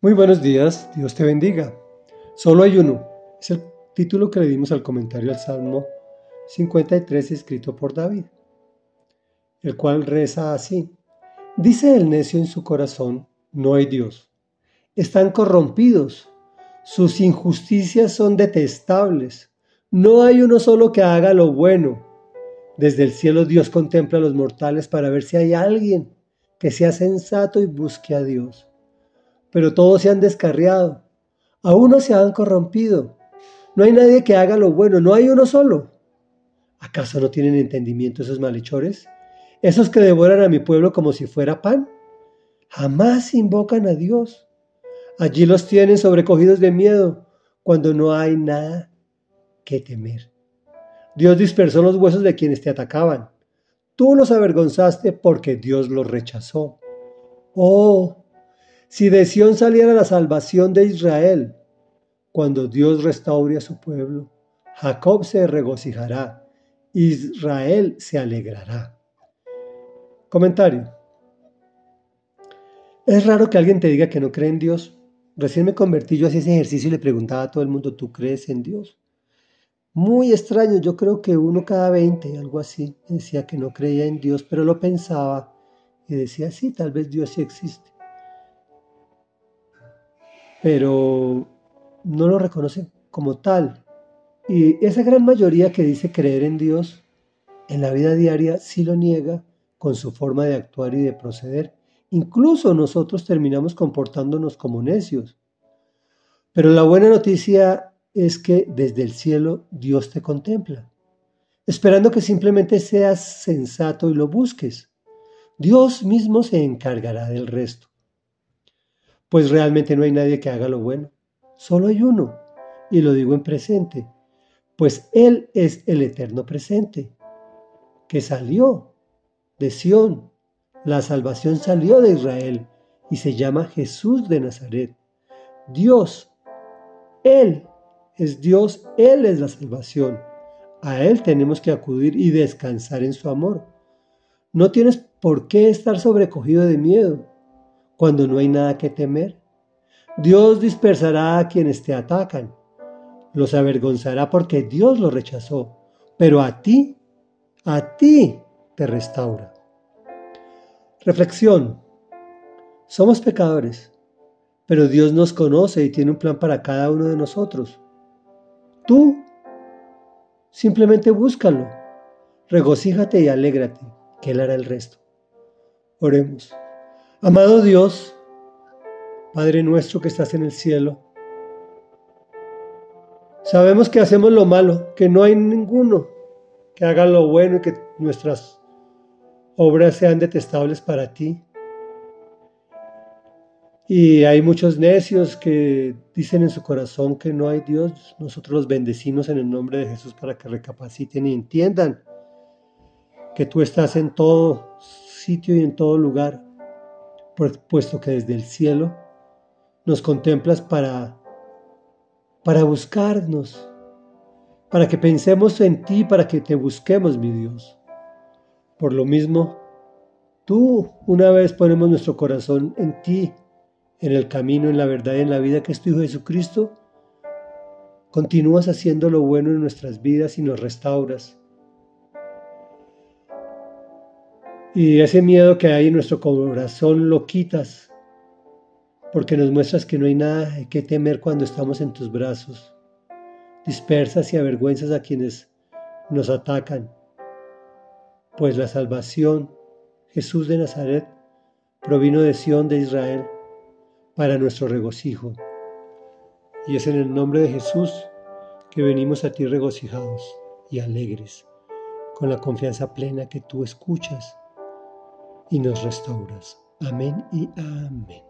Muy buenos días, Dios te bendiga. Solo hay uno. Es el título que le dimos al comentario al Salmo 53 escrito por David, el cual reza así. Dice el necio en su corazón, no hay Dios. Están corrompidos, sus injusticias son detestables. No hay uno solo que haga lo bueno. Desde el cielo Dios contempla a los mortales para ver si hay alguien que sea sensato y busque a Dios pero todos se han descarriado. A uno se han corrompido. No hay nadie que haga lo bueno, no hay uno solo. ¿Acaso no tienen entendimiento esos malhechores? Esos que devoran a mi pueblo como si fuera pan. Jamás invocan a Dios. Allí los tienen sobrecogidos de miedo cuando no hay nada que temer. Dios dispersó los huesos de quienes te atacaban. Tú los avergonzaste porque Dios los rechazó. Oh, si de Sión saliera la salvación de Israel, cuando Dios restaure a su pueblo, Jacob se regocijará, Israel se alegrará. Comentario. Es raro que alguien te diga que no cree en Dios. Recién me convertí yo hacía ese ejercicio y le preguntaba a todo el mundo, ¿tú crees en Dios? Muy extraño, yo creo que uno cada 20, algo así, decía que no creía en Dios, pero lo pensaba y decía, sí, tal vez Dios sí existe pero no lo reconocen como tal. Y esa gran mayoría que dice creer en Dios, en la vida diaria sí lo niega con su forma de actuar y de proceder. Incluso nosotros terminamos comportándonos como necios. Pero la buena noticia es que desde el cielo Dios te contempla, esperando que simplemente seas sensato y lo busques. Dios mismo se encargará del resto pues realmente no hay nadie que haga lo bueno. Solo hay uno, y lo digo en presente, pues Él es el eterno presente, que salió de Sión. La salvación salió de Israel y se llama Jesús de Nazaret. Dios, Él es Dios, Él es la salvación. A Él tenemos que acudir y descansar en su amor. No tienes por qué estar sobrecogido de miedo cuando no hay nada que temer. Dios dispersará a quienes te atacan, los avergonzará porque Dios los rechazó, pero a ti, a ti te restaura. Reflexión. Somos pecadores, pero Dios nos conoce y tiene un plan para cada uno de nosotros. Tú simplemente búscalo, regocíjate y alégrate, que Él hará el resto. Oremos. Amado Dios, Padre nuestro que estás en el cielo, sabemos que hacemos lo malo, que no hay ninguno que haga lo bueno y que nuestras obras sean detestables para ti. Y hay muchos necios que dicen en su corazón que no hay Dios. Nosotros los bendecimos en el nombre de Jesús para que recapaciten y entiendan que tú estás en todo sitio y en todo lugar puesto que desde el cielo nos contemplas para, para buscarnos, para que pensemos en ti, para que te busquemos, mi Dios. Por lo mismo, tú una vez ponemos nuestro corazón en ti, en el camino, en la verdad y en la vida que es tu Hijo Jesucristo, continúas haciendo lo bueno en nuestras vidas y nos restauras Y ese miedo que hay en nuestro corazón lo quitas, porque nos muestras que no hay nada que temer cuando estamos en tus brazos. Dispersas y avergüenzas a quienes nos atacan, pues la salvación, Jesús de Nazaret, provino de Sión de Israel para nuestro regocijo. Y es en el nombre de Jesús que venimos a ti regocijados y alegres, con la confianza plena que tú escuchas y nos restauras. Amén y amén.